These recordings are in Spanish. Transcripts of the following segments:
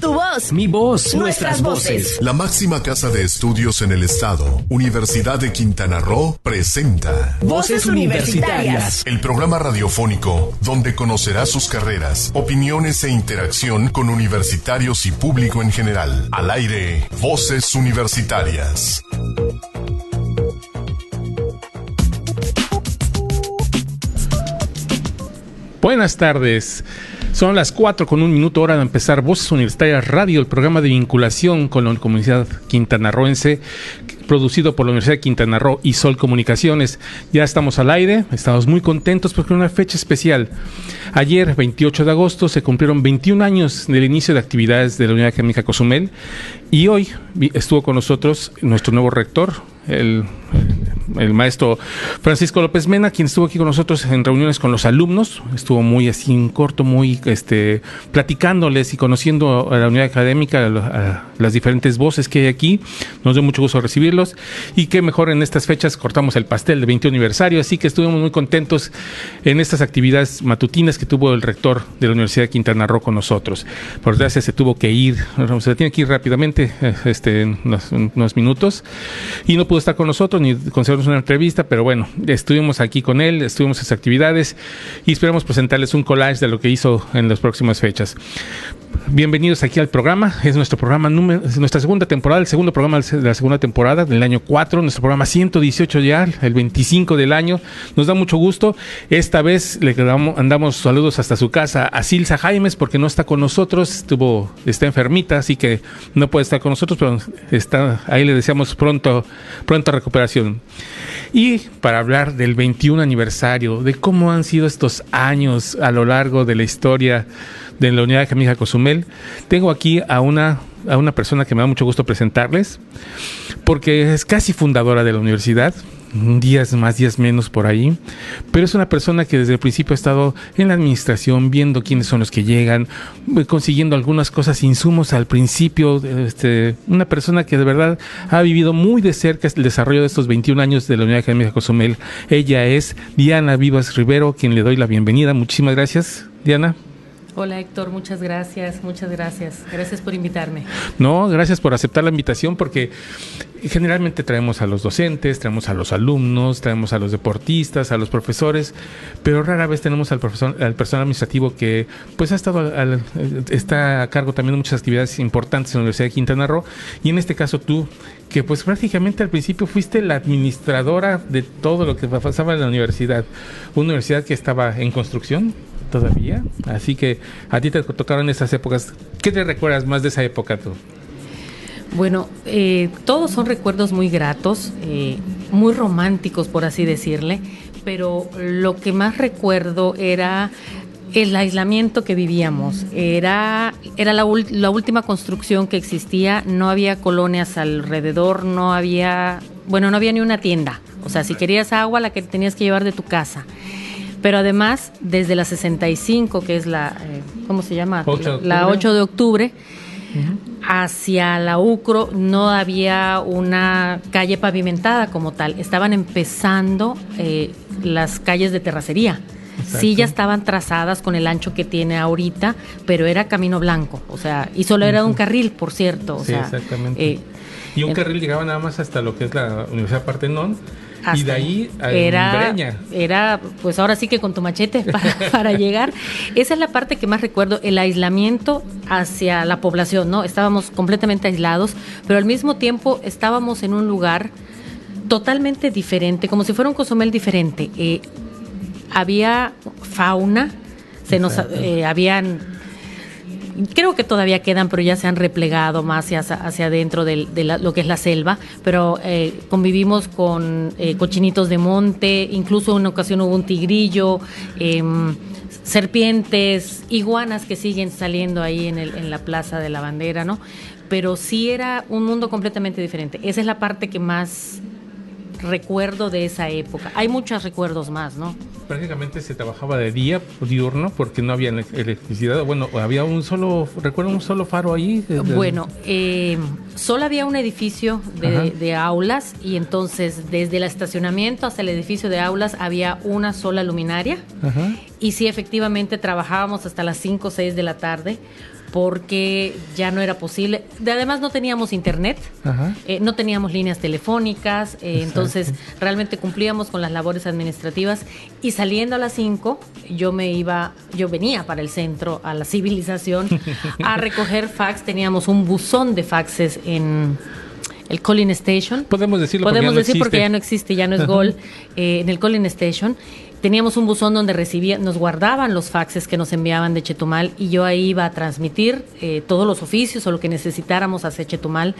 Tu voz. Mi voz. Nuestras, voces. La máxima casa de estudios en el estado, Universidad de Quintana Roo, presenta Voces Universitarias. El programa radiofónico donde conocerás sus carreras, opiniones e interacción con universitarios y público en general. Al aire, Voces Universitarias. Buenas tardes. Son las 4 con un minuto hora de empezar Voces Universitarias Radio, el programa de vinculación con la comunidad quintanarroense, producido por la Universidad de Quintana Roo y Sol Comunicaciones. Ya estamos al aire, estamos muy contentos porque es una fecha especial. Ayer, 28 de agosto, se cumplieron 21 años del inicio de actividades de la Unidad Académica Cozumel y hoy estuvo con nosotros nuestro nuevo rector, el, el, maestro Francisco López Mena, quien estuvo aquí con nosotros en reuniones con los alumnos, estuvo muy así en corto, muy este platicándoles y conociendo a la unidad académica, a, a las diferentes voces que hay aquí. Nos dio mucho gusto y que mejor en estas fechas cortamos el pastel de 20 aniversario, así que estuvimos muy contentos en estas actividades matutinas que tuvo el rector de la Universidad de Quintana Roo con nosotros. Por desgracia se tuvo que ir, se tiene que ir rápidamente, este, en unos, en unos minutos. Y no pudo estar con nosotros ni concedernos una entrevista, pero bueno, estuvimos aquí con él, estuvimos en sus actividades y esperamos presentarles un collage de lo que hizo en las próximas fechas. Bienvenidos aquí al programa, es nuestro programa número, es nuestra segunda temporada, el segundo programa de la segunda temporada del año 4, nuestro programa 118 ya, el 25 del año. Nos da mucho gusto. Esta vez le damos, andamos saludos hasta su casa a Silsa Jaimes porque no está con nosotros, estuvo, está enfermita, así que no puede estar con nosotros, pero está, ahí le deseamos pronto, pronta recuperación. Y para hablar del 21 aniversario, de cómo han sido estos años a lo largo de la historia de la Unidad Académica Cozumel, tengo aquí a una, a una persona que me da mucho gusto presentarles, porque es casi fundadora de la universidad, días más, días menos por ahí, pero es una persona que desde el principio ha estado en la administración, viendo quiénes son los que llegan, consiguiendo algunas cosas, insumos al principio, este, una persona que de verdad ha vivido muy de cerca el desarrollo de estos 21 años de la Unidad Académica Cozumel. Ella es Diana Vivas Rivero, quien le doy la bienvenida. Muchísimas gracias, Diana. Hola Héctor, muchas gracias, muchas gracias. Gracias por invitarme. No, gracias por aceptar la invitación porque generalmente traemos a los docentes, traemos a los alumnos, traemos a los deportistas, a los profesores, pero rara vez tenemos al profesor, al personal administrativo que pues ha estado al, está a cargo también de muchas actividades importantes en la Universidad de Quintana Roo y en este caso tú que pues prácticamente al principio fuiste la administradora de todo lo que pasaba en la universidad, una universidad que estaba en construcción todavía. Así que a ti te tocaron esas épocas. ¿Qué te recuerdas más de esa época tú? Bueno, eh, todos son recuerdos muy gratos, eh, muy románticos, por así decirle, pero lo que más recuerdo era el aislamiento que vivíamos. Era, era la, la última construcción que existía, no había colonias alrededor, no había, bueno, no había ni una tienda. O sea, si querías agua, la que tenías que llevar de tu casa pero además desde la 65, que es la, eh, ¿cómo se llama? 8 la 8 de octubre, hacia la UCRO no había una calle pavimentada como tal, estaban empezando eh, las calles de terracería. Exacto. Sí, ya estaban trazadas con el ancho que tiene ahorita, pero era camino blanco, o sea, y solo era -huh. un carril, por cierto. O sí, sea, exactamente. Eh, y un carril llegaba nada más hasta lo que es la Universidad Partenón hasta y de ahí a era. Era, pues ahora sí que con tu machete para, para, llegar. Esa es la parte que más recuerdo, el aislamiento hacia la población, ¿no? Estábamos completamente aislados, pero al mismo tiempo estábamos en un lugar totalmente diferente, como si fuera un Cozumel diferente. Eh, había fauna, se nos eh, habían creo que todavía quedan, pero ya se han replegado más hacia, hacia adentro de, lo que es la selva, pero eh, convivimos con eh, cochinitos de monte, incluso en una ocasión hubo un tigrillo, eh, serpientes, iguanas que siguen saliendo ahí en, el, en la Plaza de la Bandera, ¿no? Pero sí era un mundo completamente diferente. Esa es la parte que más recuerdo de esa época. Hay muchos recuerdos más, ¿no? Prácticamente se trabajaba de día diurno porque no había electricidad. Bueno, había un solo, recuerdo un solo faro ahí. Bueno, eh, solo había un edificio de, de, aulas y entonces desde el estacionamiento hasta el edificio de aulas había una sola luminaria. Ajá. Y sí, efectivamente trabajábamos hasta las 5 o 6 de la tarde porque ya no era posible. De, además no teníamos internet, eh, no teníamos líneas telefónicas, eh, entonces realmente cumplíamos con las labores administrativas. Y saliendo a las 5 yo me iba, yo venía para el centro, a la civilización, a recoger fax, teníamos un buzón de faxes en el Calling Station. Podemos decirlo Podemos porque decir porque ya no existe, ya no es Gol, eh, en el Calling Station teníamos un buzón donde recibía, nos guardaban los faxes que nos enviaban de Chetumal y yo ahí iba a transmitir eh, todos los oficios o lo que necesitáramos hacia Chetumal.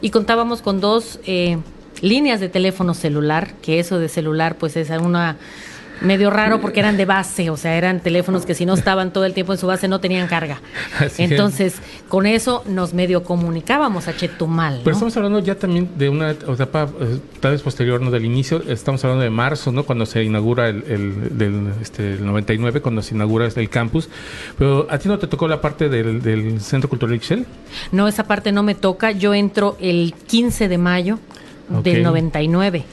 Y contábamos con dos eh, líneas de teléfono celular, que eso de celular pues es una medio raro porque eran de base, o sea, eran teléfonos que si no estaban todo el tiempo en su base no tenían carga. Entonces, con eso nos medio comunicábamos a Chetumal. Pero estamos hablando ya también de una etapa eh, tal vez posterior, ¿no? Del inicio, estamos hablando de marzo, ¿no? Cuando se inaugura el, el del este, el 99, cuando se inaugura el campus. Pero a ti no te tocó la parte del, del Centro Cultural Excel? No, esa parte no me toca. Yo entro el 15 de mayo del 99.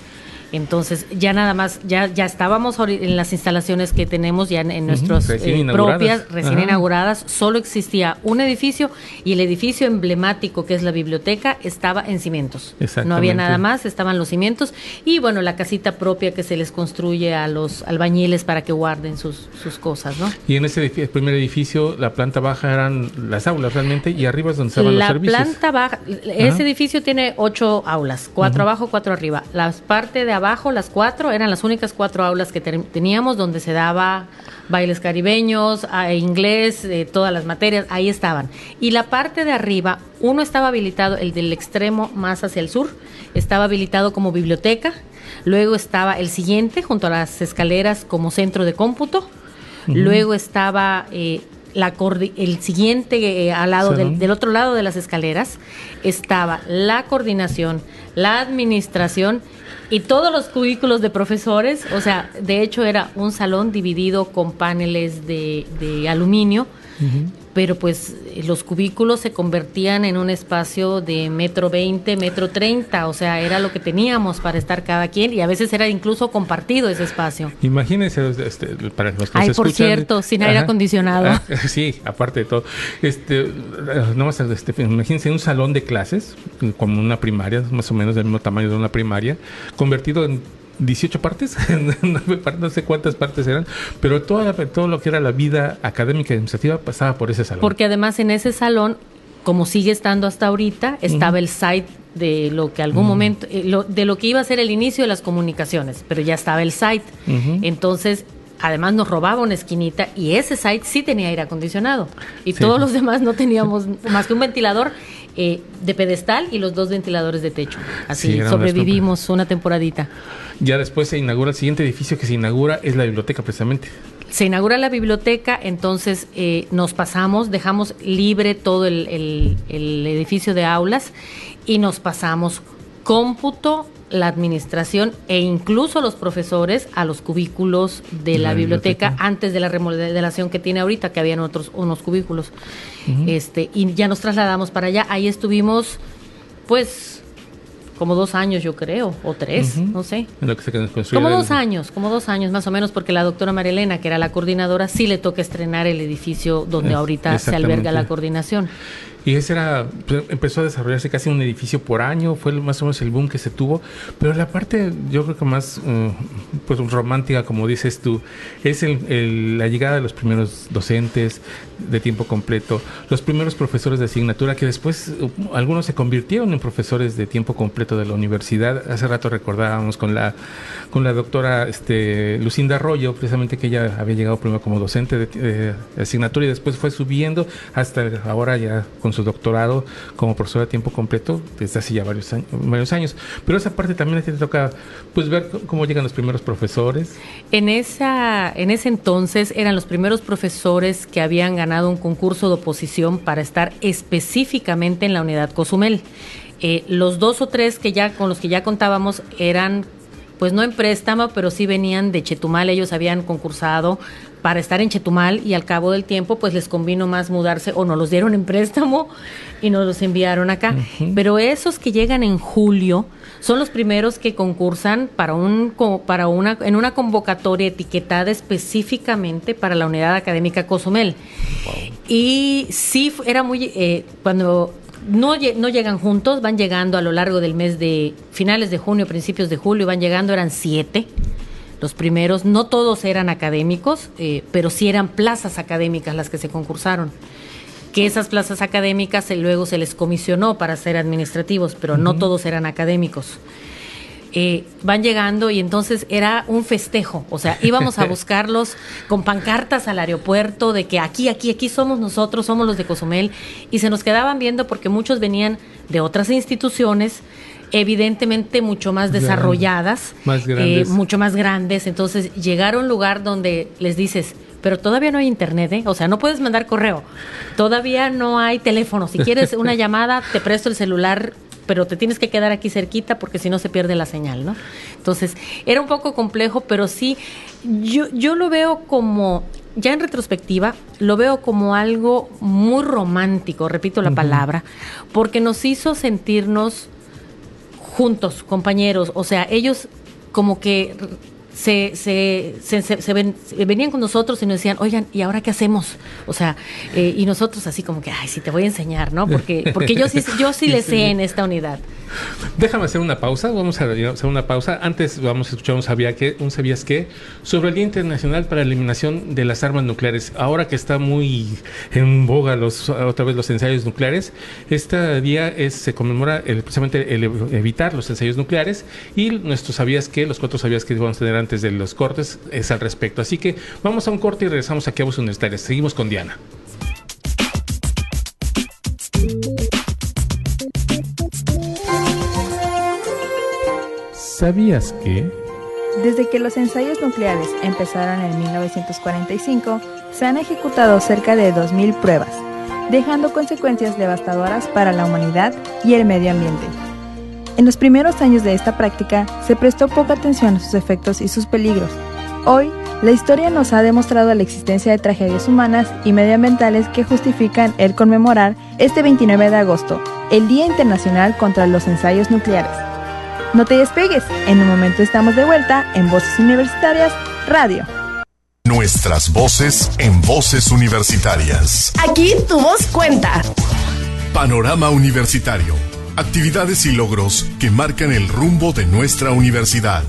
Entonces, ya nada más, ya, ya estábamos en las instalaciones que tenemos ya en, nuestras eh, propias, recién inauguradas. Solo existía un edificio y el edificio emblemático que es la biblioteca estaba en cimientos. No había nada más, estaban los cimientos y bueno, la casita propia que se les construye a los albañiles para que guarden sus, sus cosas, ¿no? Y en ese primer edificio, la planta baja eran las aulas realmente y arriba es donde estaban los servicios. La planta baja, ese edificio tiene ocho aulas, cuatro abajo, cuatro arriba. La parte de abajo, las cuatro, eran las únicas cuatro aulas que teníamos donde se daba bailes caribeños, inglés, eh, todas las materias, ahí estaban. Y la parte de arriba, uno estaba habilitado, el del extremo más hacia el sur, estaba habilitado como biblioteca, luego estaba el siguiente junto a las escaleras como centro de cómputo, luego estaba eh, la el siguiente eh, al lado del, del, otro lado de las escaleras estaba la coordinación, la administración y todos los cubículos de profesores, o sea, de hecho era un salón dividido con paneles de, de aluminio pero pues los cubículos se convertían en un espacio de metro veinte, metro treinta, o sea, era lo que teníamos para estar cada quien y a veces era incluso compartido ese espacio. Imagínense, este, para los que Ay, por cierto, sin aire acondicionado. Ah, sí, aparte de todo. Este, no más, este, imagínense un salón de clases, como una primaria, más o menos del mismo tamaño de una primaria, convertido en 18 partes, no sé cuántas partes eran, pero toda todo lo que era la vida académica y administrativa pasaba por ese salón. Porque además en ese salón, como sigue estando hasta ahorita, estaba el site de lo que algún momento, eh, de lo que iba a ser el inicio de las comunicaciones, pero ya estaba el site. Entonces, además nos robaba una esquinita y ese site sí tenía aire acondicionado y todos los demás no teníamos más que un ventilador eh, de pedestal y los dos ventiladores de techo. Así sobrevivimos una temporadita. Ya después se inaugura el siguiente edificio que se inaugura es la biblioteca precisamente. Se inaugura la biblioteca, entonces eh, nos pasamos, dejamos libre todo el, el edificio de aulas y nos pasamos cómputo, la administración e incluso los profesores a los cubículos de la, biblioteca, antes de la remodelación que tiene ahorita, que habían otros unos cubículos. Este, y ya nos trasladamos para allá. Ahí estuvimos, pues, como dos años, yo creo, o tres, no sé. como dos años, como dos años más o menos, porque la doctora Marilena, que era la coordinadora, sí le toca estrenar el edificio donde ahorita se alberga la coordinación. Y ese era, pues, empezó a desarrollarse casi un edificio por año, fue más o menos el boom que se tuvo. Pero la parte, yo creo que más uh, pues romántica, como dices tú, es el, la llegada de los primeros docentes de tiempo completo, los primeros profesores de asignatura, que después uh, algunos se convirtieron en profesores de tiempo completo de la universidad. Hace rato recordábamos con la, con la doctora este, Lucinda Arroyo, precisamente que ella había llegado primero como docente de, de asignatura y después fue subiendo hasta ahora ya con su doctorado como profesora a tiempo completo desde hace ya varios años, varios años. Pero esa parte también te toca pues ver cómo llegan los primeros profesores. En esa en ese entonces eran los primeros profesores que habían ganado un concurso de oposición para estar específicamente en la unidad Cozumel. Eh, los dos o tres que ya con los que ya contábamos eran pues no en préstamo, pero sí venían de Chetumal, ellos habían concursado para estar en Chetumal y al cabo del tiempo pues les convino más mudarse o nos los dieron en préstamo y nos los enviaron acá. Pero esos que llegan en julio son los primeros que concursan para un para una en una convocatoria etiquetada específicamente para la unidad académica Cozumel. Y sí era muy eh, cuando no, no llegan juntos, van llegando a lo largo del mes de finales de junio, principios de julio, van llegando, eran siete los primeros, no todos eran académicos, eh, pero sí eran plazas académicas las que se concursaron. Que esas plazas académicas luego se les comisionó para ser administrativos, pero no todos eran académicos. Eh, van llegando y entonces era un festejo, o sea, íbamos a buscarlos con pancartas al aeropuerto de que aquí, aquí, aquí somos nosotros, somos los de Cozumel, y se nos quedaban viendo porque muchos venían de otras instituciones, evidentemente mucho más desarrolladas, eh, mucho más grandes. Entonces, llegar a un lugar donde les dices, pero todavía no hay internet, ¿eh? O sea, no puedes mandar correo, todavía no hay teléfono. Si quieres una llamada, te presto el celular pero te tienes que quedar aquí cerquita porque si no se pierde la señal, ¿no? Entonces, era un poco complejo, pero sí, yo, yo lo veo como, ya en retrospectiva, lo veo como algo muy romántico, repito la palabra, porque nos hizo sentirnos juntos, compañeros, o sea, ellos como que se, se, se, venían con nosotros y nos decían, oigan, ¿y ahora qué hacemos? O sea, eh, y nosotros así como que, ay, sí, te voy a enseñar, ¿no? Porque, porque yo sí, yo sí le sé en esta unidad. Déjame hacer una pausa, vamos a hacer una pausa. Antes vamos a escuchar un, sabía que, un sabías qué sobre el Día Internacional para la Eliminación de las Armas Nucleares. Ahora que está muy en boga los, otra vez los ensayos nucleares, este día es, se conmemora el, precisamente el evitar los ensayos nucleares y nuestro sabías que, los cuatro sabías que vamos a tener antes de los cortes es al respecto. Así que vamos a un corte y regresamos aquí a Voz Universitarias. Seguimos con Diana. ¿Sabías que? Desde que los ensayos nucleares empezaron en 1945, se han ejecutado cerca de 2.000 pruebas, dejando consecuencias devastadoras para la humanidad y el medio ambiente. En los primeros años de esta práctica se prestó poca atención a sus efectos y sus peligros. Hoy, la historia nos ha demostrado la existencia de tragedias humanas y medioambientales que justifican el conmemorar este 29 de agosto, el Día Internacional contra los Ensayos Nucleares. No te despegues, en un momento estamos de vuelta en Voces Universitarias Radio. Nuestras voces en Voces Universitarias. Aquí tu voz cuenta. Panorama Universitario. Actividades y logros que marcan el rumbo de nuestra universidad.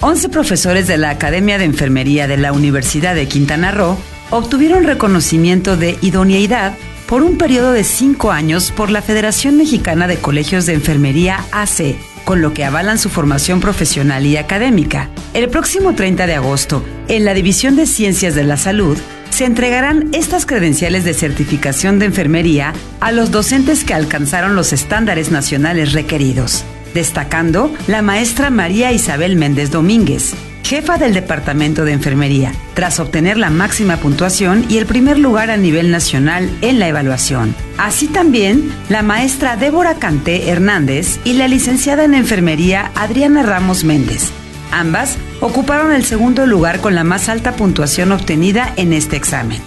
11 profesores de la Academia de Enfermería de la Universidad de Quintana Roo obtuvieron reconocimiento de idoneidad por un periodo de cinco años por la Federación Mexicana de Colegios de Enfermería AC con lo que avalan su formación profesional y académica. El próximo 30 de agosto, en la División de Ciencias de la Salud, se entregarán estas credenciales de certificación de enfermería a los docentes que alcanzaron los estándares nacionales requeridos, destacando la maestra María Isabel Méndez Domínguez, jefa del Departamento de Enfermería, tras obtener la máxima puntuación y el primer lugar a nivel nacional en la evaluación. Así también la maestra Débora Canté Hernández y la licenciada en Enfermería Adriana Ramos Méndez. Ambas ocuparon el segundo lugar con la más alta puntuación obtenida en este examen.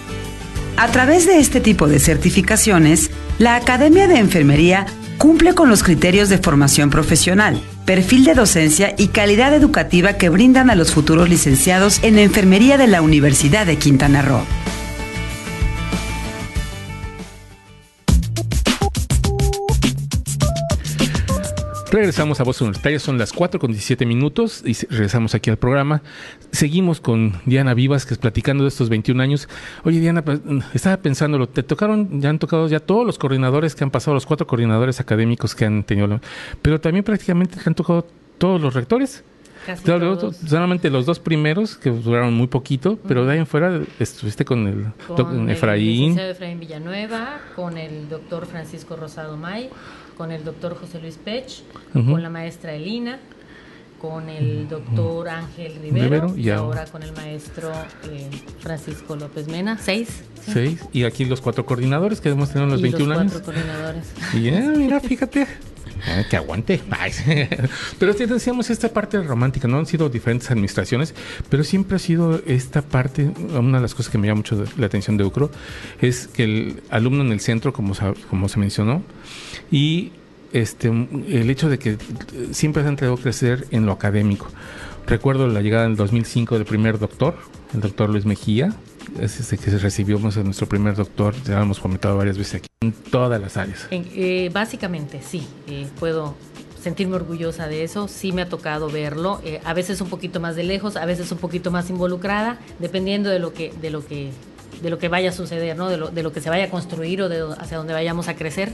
A través de este tipo de certificaciones, la Academia de Enfermería cumple con los criterios de formación profesional, perfil de docencia y calidad educativa que brindan a los futuros licenciados en enfermería de la Universidad de Quintana Roo. Regresamos a Voz Universitaria, son las 4 con 17 minutos y regresamos aquí al programa. Seguimos con Diana Vivas, que es platicando de estos 21 años. Oye, Diana, pues, estaba pensándolo, te tocaron, ya han tocado ya todos los coordinadores que han pasado, los cuatro coordinadores académicos que han tenido, pero también prácticamente han tocado todos los rectores. Casi Solamente los dos primeros, que duraron muy poquito, pero de ahí en fuera estuviste con el con. El Efraín Villanueva, con el doctor Francisco Rosado May, con el doctor José Luis Pech, con la maestra Elina, con el doctor Ángel Rivero, y ahora con el maestro eh, Francisco López Mena. Seis. Seis. Y aquí los cuatro coordinadores que hemos tenido en los 21 los años. Cuatro coordinadores. Bien, mira, fíjate. que aguante. pero sí decíamos esta parte romántica, ¿no? Han sido diferentes administraciones, pero siempre ha sido esta parte, una de las cosas que me llama mucho la atención de UCRO, es que el alumno en el centro, como, como se mencionó, y este, el hecho de que siempre se ha entregado crecer en lo académico. Recuerdo la llegada en el 2005 del primer doctor, el doctor Luis Mejía, es este que recibimos a nuestro primer doctor, ya lo hemos comentado varias veces aquí, en todas las áreas. Eh, básicamente, sí, eh, puedo sentirme orgullosa de eso, sí me ha tocado verlo, eh, a veces un poquito más de lejos, a veces un poquito más involucrada, dependiendo de lo que, de lo que, de lo que vaya a suceder, ¿no? de, lo, de lo que se vaya a construir o de hacia dónde vayamos a crecer.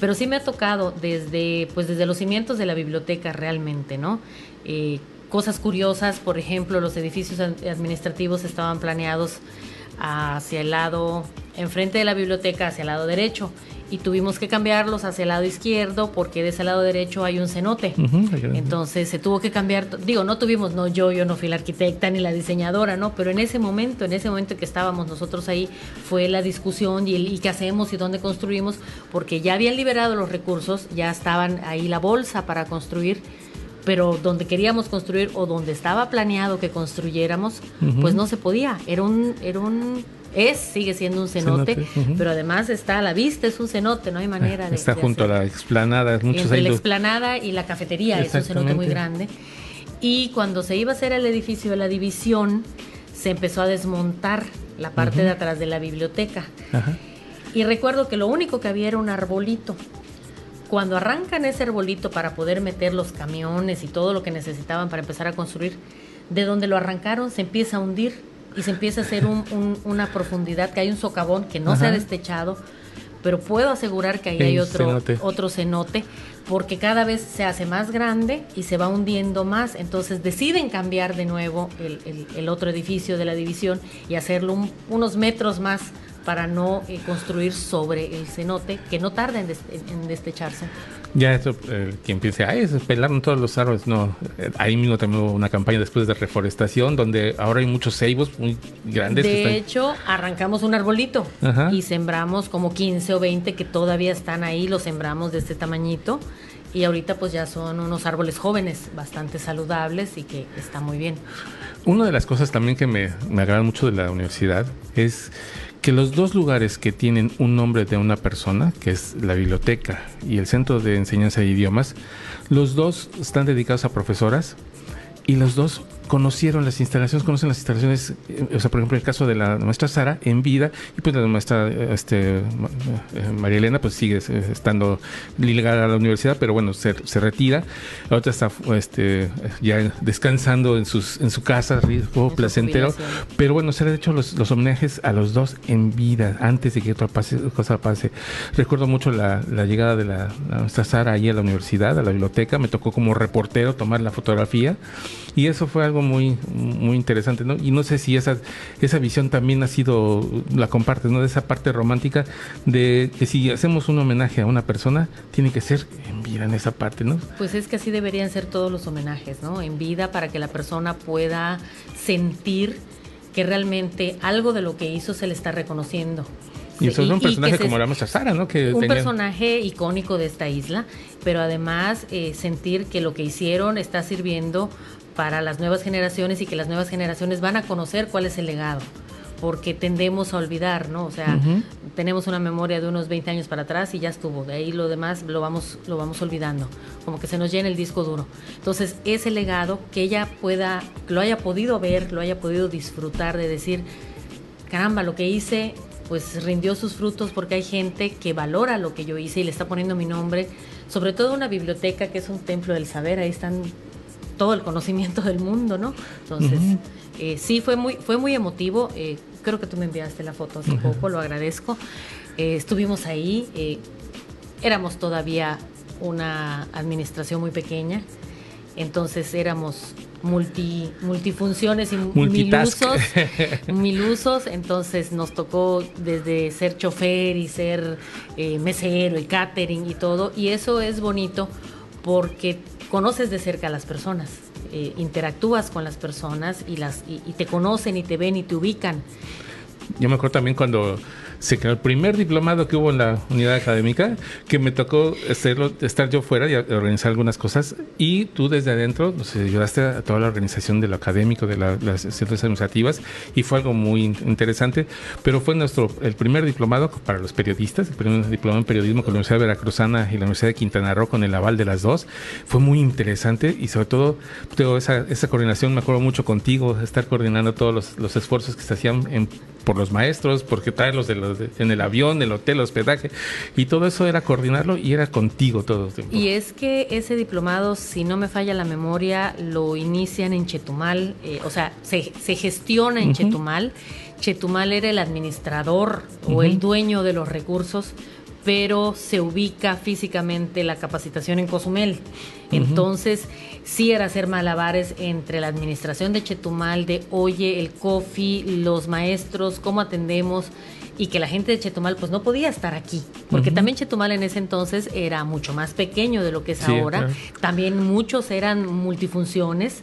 Pero sí me ha tocado desde, pues desde los cimientos de la biblioteca realmente, ¿no? cosas curiosas, por ejemplo, los edificios administrativos estaban planeados hacia el lado, enfrente de la biblioteca, hacia el lado derecho, y tuvimos que cambiarlos hacia el lado izquierdo porque de ese lado derecho hay un cenote. Entonces se tuvo que cambiar, digo, no tuvimos, no yo, yo no fui la arquitecta ni la diseñadora, ¿no? Pero en ese momento, en ese momento que estábamos nosotros ahí, fue la discusión y, el, y qué hacemos y dónde construimos, porque ya habían liberado los recursos, ya estaban ahí la bolsa para construir pero donde queríamos construir o donde estaba planeado que construyéramos, pues no se podía. Era un, era un, es, sigue siendo un cenote, pero además está a la vista, es un cenote, no hay manera de. Está junto a la explanada, muchos Entre la explanada y la cafetería, es un cenote muy grande. Y cuando se iba a hacer el edificio de la división, se empezó a desmontar la parte de atrás de la biblioteca. Y recuerdo que lo único que había era un arbolito. Cuando arrancan ese arbolito para poder meter los camiones y todo lo que necesitaban para empezar a construir, de donde lo arrancaron se empieza a hundir y se empieza a hacer una profundidad, que hay un socavón que no se ha destechado, pero puedo asegurar que ahí hay otro cenote. otro cenote, porque cada vez se hace más grande y se va hundiendo más, entonces deciden cambiar de nuevo el, otro edificio de la división y hacerlo unos metros más para no eh, construir sobre el cenote, que no tarda en, destecharse. Ya eso, eh, quien piense, ay, se pelaron todos los árboles. No, eh, ahí mismo también hubo una campaña después de reforestación, donde ahora hay muchos ceibos muy grandes. De hecho, arrancamos un arbolito y sembramos como 15 o 20 que todavía están ahí, los sembramos de este tamañito. Y ahorita pues ya son unos árboles jóvenes, bastante saludables y que está muy bien. Una de las cosas también que me, me agrada mucho de la universidad es que los dos lugares que tienen un nombre de una persona, que es la biblioteca y el centro de enseñanza de idiomas, los dos están dedicados a profesoras y los dos conocieron las instalaciones, conocen las instalaciones, eh, o sea, por ejemplo, el caso de la maestra Sara en vida, y pues la maestra este, eh, María Elena, pues sigue eh, estando ligada a la universidad, pero bueno, se, se retira. La otra está este, ya descansando en, sus, en su casa, rico, placentero. Pero bueno, se han hecho los, los, homenajes a los dos en vida, antes de que otra cosa pase. Recuerdo mucho la, la llegada de la, la maestra Sara ahí a la universidad, a la biblioteca, me tocó como reportero tomar la fotografía, y eso fue algo muy, muy interesante, ¿no? Y no sé si esa, esa visión también ha sido, la compartes, ¿no? De esa parte romántica de que si hacemos un homenaje a una persona, tiene que ser en vida en esa parte, ¿no? Pues es que así deberían ser todos los homenajes, ¿no? En vida para que la persona pueda sentir que realmente algo de lo que hizo se le está reconociendo. Y eso es un personaje como la maestra Sara, ¿no? Que un personaje icónico de esta isla, pero además eh, sentir que lo que hicieron está sirviendo para las nuevas generaciones y que las nuevas generaciones van a conocer cuál es el legado porque tendemos a olvidar, ¿no? O sea, tenemos una memoria de unos 20 años para atrás y ya estuvo, de ahí lo demás lo vamos, lo vamos olvidando, como que se nos llena el disco duro. Entonces, ese legado, que ella pueda, lo haya podido ver, lo haya podido disfrutar, de decir, caramba, lo que hice, pues rindió sus frutos porque hay gente que valora lo que yo hice y le está poniendo mi nombre, sobre todo una biblioteca que es un templo del saber, ahí están todo el conocimiento del mundo, ¿no? Entonces, eh, sí, fue muy, fue muy emotivo. Eh, creo que tú me enviaste la foto hace poco, lo agradezco. Eh, estuvimos ahí, éramos todavía una administración muy pequeña, entonces éramos multi, multifunciones y milusos, milusos, entonces nos tocó desde ser chofer y ser mesero y catering y todo, y eso es bonito porque conoces de cerca a las personas, eh, interactúas con las personas y, las, y, te conocen y te ven y te ubican. Yo me acuerdo también cuando se creó el primer diplomado que hubo en la unidad académica, que me tocó hacerlo, estar yo fuera y organizar algunas cosas, y tú desde adentro nos ayudaste a toda la organización de lo académico, de las ciencias administrativas, y fue algo muy interesante, pero fue nuestro, el primer diplomado para los periodistas, el primer diplomado en periodismo con la Universidad Veracruzana y la Universidad de Quintana Roo con el aval de las dos, fue muy interesante y sobre todo, esa, esa coordinación, me acuerdo mucho contigo, estar coordinando todos los, los esfuerzos que se hacían en por los maestros, porque traerlos de los en el avión, el hotel, el hospedaje, y todo eso era coordinarlo y era contigo todo el tiempo. Y es que ese diplomado, si no me falla la memoria, lo inician en Chetumal, eh, o sea, se, se gestiona en Chetumal. Chetumal era el administrador o el dueño de los recursos, pero se ubica físicamente la capacitación en Cozumel. Entonces, sí era hacer malabares entre la administración de Chetumal, de oye, el COFI, los maestros, cómo atendemos y que la gente de Chetumal pues no podía estar aquí, porque también Chetumal en ese entonces era mucho más pequeño de lo que es ahora, también muchos eran multifunciones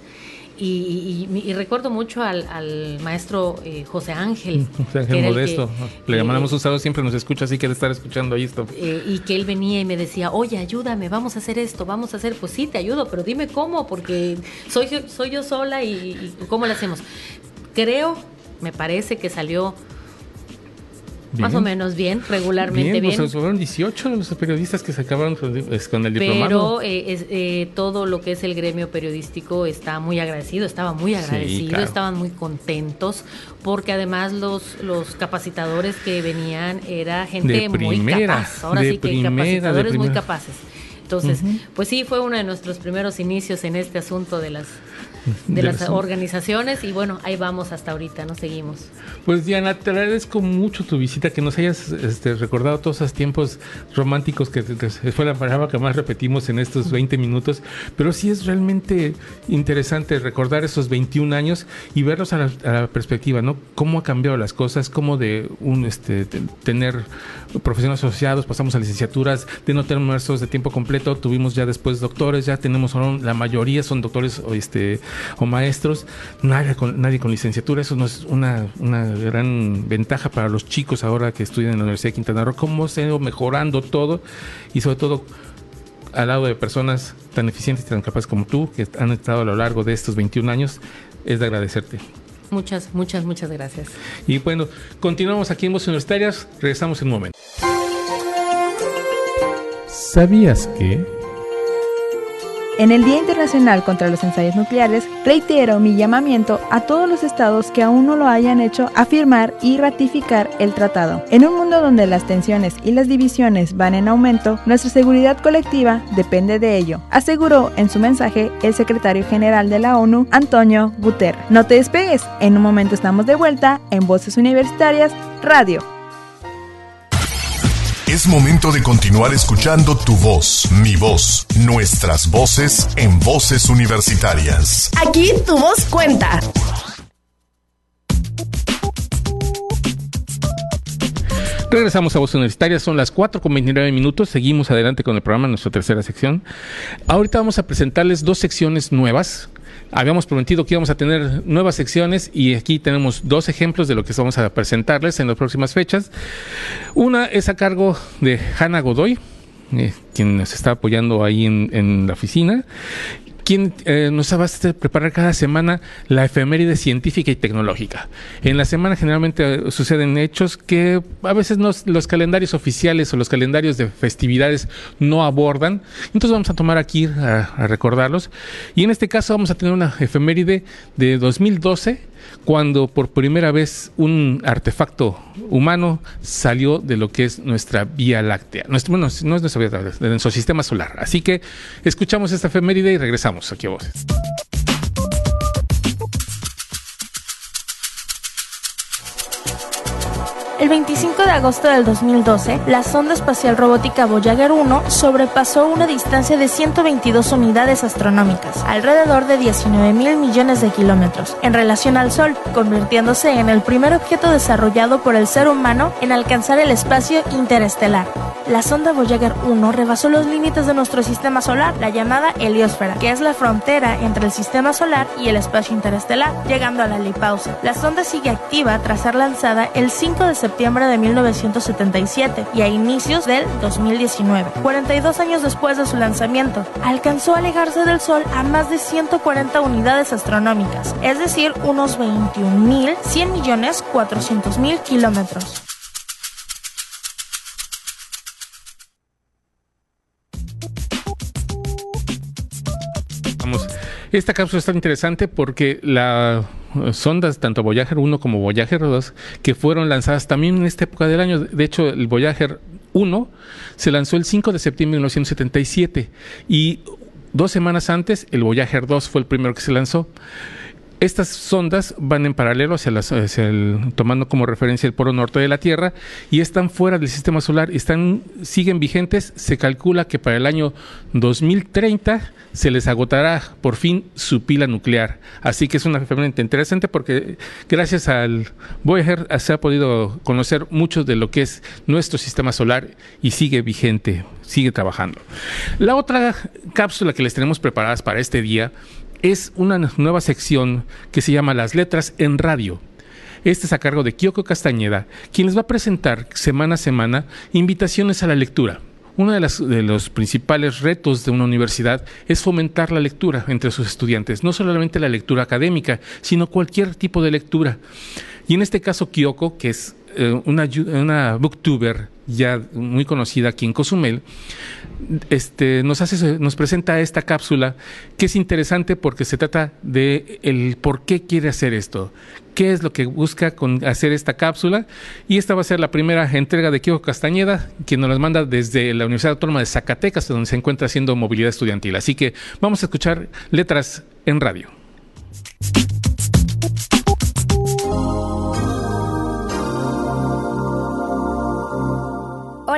y, recuerdo mucho al, maestro eh, José Ángel. José Ángel Modesto. Le llamamos usado, siempre nos escucha, así que estar escuchando ahí esto. Eh, y que él venía y me decía, oye, ayúdame, vamos a hacer esto, vamos a hacer. Pues sí, te ayudo, pero dime cómo, porque soy, soy yo sola y, y cómo lo hacemos. Creo, me parece que salió más o menos bien, regularmente bien. bien. fueron 18 los periodistas que se acabaron con el diplomado. Pero eh, eh, todo lo que es el gremio periodístico está muy agradecido, estaba muy agradecido, estaban muy contentos, porque además los, los capacitadores que venían era gente muy capaz. Ahora sí que capacitadores muy capaces. Entonces, pues sí, fue uno de nuestros primeros inicios en este asunto de las de, las organizaciones y bueno, ahí vamos hasta ahorita, nos seguimos. Pues Diana, te agradezco mucho tu visita, que nos hayas este, recordado todos esos tiempos románticos que, fue la palabra que más repetimos en estos 20 minutos, pero sí es realmente interesante recordar esos 21 años y verlos a la, perspectiva, ¿no? Cómo ha cambiado las cosas, cómo de un este tener profesionales asociados, pasamos a licenciaturas, de no tener maestros de tiempo completo, tuvimos ya después doctores, ya tenemos la mayoría son doctores este o maestros, nadie con, nadie con licenciatura. Eso no es una, gran ventaja para los chicos ahora que estudian en la Universidad de Quintana Roo. Cómo se ha ido mejorando todo y sobre todo al lado de personas tan eficientes y tan capaces como tú, que han estado a lo largo de estos 21 años, es de agradecerte. Muchas, muchas, muchas gracias. Y bueno, continuamos aquí en Voces Universitarias, regresamos en un momento. ¿Sabías que... En el Día Internacional contra los Ensayos Nucleares, reitero mi llamamiento a todos los estados que aún no lo hayan hecho a firmar y ratificar el tratado. En un mundo donde las tensiones y las divisiones van en aumento, nuestra seguridad colectiva depende de ello, aseguró en su mensaje el secretario general de la ONU, Antonio Guterres. No te despegues, en un momento estamos de vuelta en Voces Universitarias Radio. Es momento de continuar escuchando tu voz, mi voz, nuestras voces en voces universitarias. Aquí tu voz cuenta. Regresamos a Voz Universitaria, son las 4 con 29 minutos, seguimos adelante con el programa, en nuestra tercera sección. Ahorita vamos a presentarles dos secciones nuevas Habíamos prometido que íbamos a tener nuevas secciones y aquí tenemos dos ejemplos de lo que vamos a presentarles en las próximas fechas. Una es a cargo de Hanna Godoy, eh, quien nos está apoyando ahí en, en la oficina quien eh, nos va a preparar cada semana la efeméride científica y tecnológica. En la semana generalmente eh, suceden hechos que a veces los calendarios oficiales o los calendarios de festividades no abordan. Entonces vamos a tomar aquí a, a recordarlos. Y en este caso vamos a tener una efeméride de 2012 cuando por primera vez un artefacto humano salió de lo que es nuestra Vía Láctea. Nuestro, bueno, no es nuestra Vía Láctea, de nuestro sistema solar. Así que escuchamos esta efeméride y regresamos aquí a voces. El 25 de agosto del 2012, la sonda espacial robótica Voyager 1 sobrepasó una distancia de 122 unidades astronómicas, alrededor de 19 mil millones de kilómetros, en relación al Sol, convirtiéndose en el primer objeto desarrollado por el ser humano en alcanzar el espacio interestelar. La sonda Voyager 1 rebasó los límites de nuestro sistema solar, la llamada heliosfera, que es la frontera entre el sistema solar y el espacio interestelar, llegando a la lipausa. La sonda sigue activa tras ser lanzada el 5 de septiembre septiembre de 1977 y a inicios del 2019, 42 años después de su lanzamiento. Alcanzó a alejarse del Sol a más de 140 unidades astronómicas, es decir, unos 21.100 millones 400 mil kilómetros. Esta cápsula está interesante porque las sondas, tanto Voyager 1 como Voyager 2, que fueron lanzadas también en esta época del año, de hecho el Voyager 1 se lanzó el 5 de septiembre de 1977 y dos semanas antes el Voyager 2 fue el primero que se lanzó. Estas sondas van en paralelo hacia, las, el, tomando como referencia el polo norte de la Tierra y están fuera del sistema solar, están siguen vigentes. Se calcula que para el año 2030 se les agotará por fin su pila nuclear. Así que es una herramienta interesante porque gracias al Voyager se ha podido conocer mucho de lo que es nuestro sistema solar y sigue vigente, sigue trabajando. La otra cápsula que les tenemos preparadas para este día es una nueva sección que se llama Las Letras en Radio. Este es a cargo de Kyoko Castañeda, quien les va a presentar semana a semana invitaciones a la lectura. Uno de, los principales retos de una universidad es fomentar la lectura entre sus estudiantes, no solamente la lectura académica, sino cualquier tipo de lectura. Y en este caso, Kyoko, que es eh, una, una booktuber ya muy conocida aquí en Cozumel, este, nos, hace, nos presenta esta cápsula que es interesante porque se trata de el por qué quiere hacer esto, qué es lo que busca con hacer esta cápsula y esta va a ser la primera entrega de Kiko Castañeda, quien nos la manda desde la Universidad Autónoma de Zacatecas, donde se encuentra haciendo movilidad estudiantil. Así que vamos a escuchar letras en radio.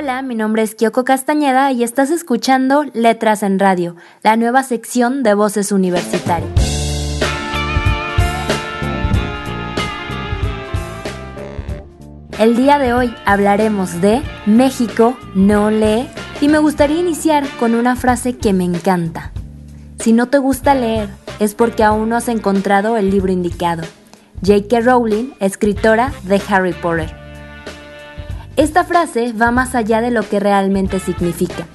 Hola, mi nombre es Kyoko Castañeda y estás escuchando Letras en Radio, la nueva sección de Voces Universitarias. El día de hoy hablaremos de México no lee y me gustaría iniciar con una frase que me encanta. Si no te gusta leer es porque aún no has encontrado el libro indicado. J.K. Rowling, escritora de Harry Potter. Esta frase va más allá de lo que realmente significa,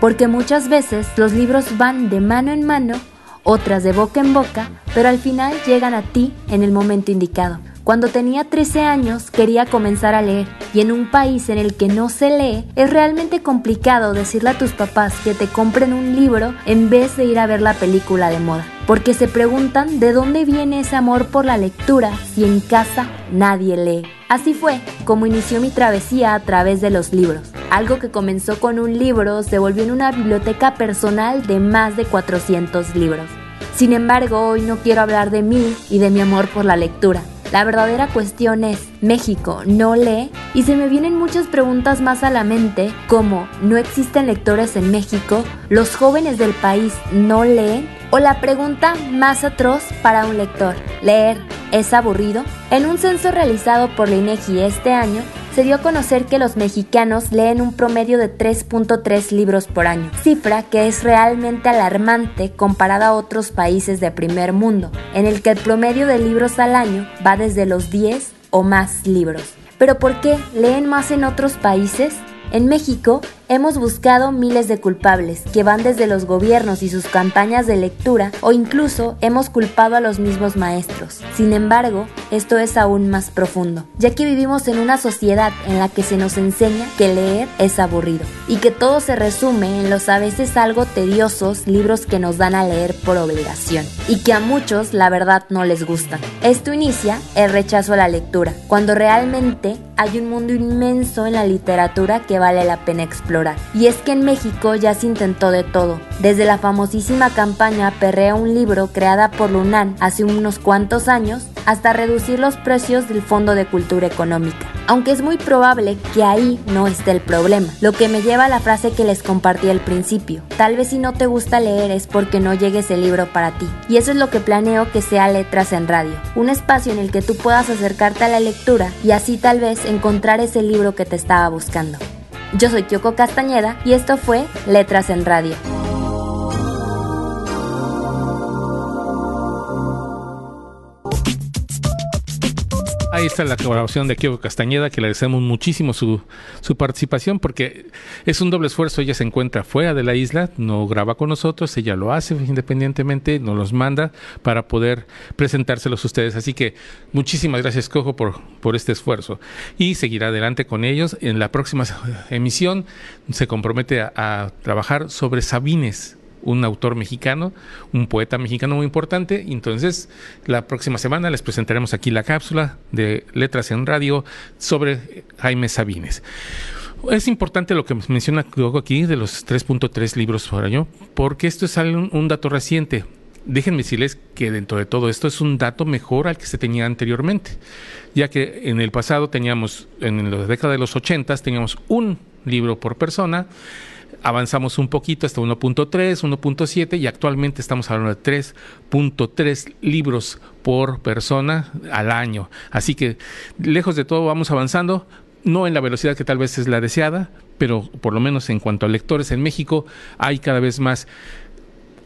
porque muchas veces los libros van de mano en mano, otras de boca en boca, pero al final llegan a ti en el momento indicado. Cuando tenía 13 años quería comenzar a leer y en un país en el que no se lee es realmente complicado decirle a tus papás que te compren un libro en vez de ir a ver la película de moda, porque se preguntan de dónde viene ese amor por la lectura si en casa nadie lee. Así fue como inició mi travesía a través de los libros. Algo que comenzó con un libro se volvió en una biblioteca personal de más de 400 libros. Sin embargo, hoy no quiero hablar de mí y de mi amor por la lectura. La verdadera cuestión es, México no lee y se me vienen muchas preguntas más a la mente como, ¿no existen lectores en México? ¿Los jóvenes del país no leen? O la pregunta más atroz para un lector, ¿leer es aburrido? En un censo realizado por la INEGI este año, se dio a conocer que los mexicanos leen un promedio de 3.3 libros por año, cifra que es realmente alarmante comparada a otros países de primer mundo, en el que el promedio de libros al año va desde los 10 o más libros. ¿Pero por qué leen más en otros países? En México hemos buscado miles de culpables que van desde los gobiernos y sus campañas de lectura o incluso hemos culpado a los mismos maestros. Sin embargo, esto es aún más profundo, ya que vivimos en una sociedad en la que se nos enseña que leer es aburrido y que todo se resume en los a veces algo tediosos libros que nos dan a leer por obligación y que a muchos la verdad no les gustan. Esto inicia el rechazo a la lectura, cuando realmente hay un mundo inmenso en la literatura que vale la pena explorar. Y es que en México ya se intentó de todo, desde la famosísima campaña Perrea un libro creada por Lunan hace unos cuantos años, hasta reducir los precios del Fondo de Cultura Económica. Aunque es muy probable que ahí no esté el problema, lo que me lleva a la frase que les compartí al principio. Tal vez si no te gusta leer es porque no llegue ese libro para ti. Y eso es lo que planeo que sea Letras en Radio, un espacio en el que tú puedas acercarte a la lectura y así tal vez encontrar ese libro que te estaba buscando. Yo soy Kyoko Castañeda y esto fue Letras en Radio. Ahí está la colaboración de Kio Castañeda, que le agradecemos muchísimo su, su participación, porque es un doble esfuerzo. Ella se encuentra fuera de la isla, no graba con nosotros, ella lo hace independientemente, nos los manda para poder presentárselos a ustedes. Así que muchísimas gracias, Cojo, por, por este esfuerzo. Y seguirá adelante con ellos. En la próxima emisión se compromete a, a trabajar sobre Sabines un autor mexicano, un poeta mexicano muy importante. Entonces, la próxima semana les presentaremos aquí la cápsula de Letras en Radio sobre Jaime Sabines. Es importante lo que menciona aquí de los 3.3 libros por año, porque esto es un, un dato reciente. Déjenme decirles que dentro de todo esto es un dato mejor al que se tenía anteriormente, ya que en el pasado teníamos, en la década de los 80, teníamos un libro por persona, avanzamos un poquito hasta 1.3, 1.7 y actualmente estamos hablando de 3.3 libros por persona al año. Así que lejos de todo vamos avanzando, no en la velocidad que tal vez es la deseada, pero por lo menos en cuanto a lectores en México hay cada vez más.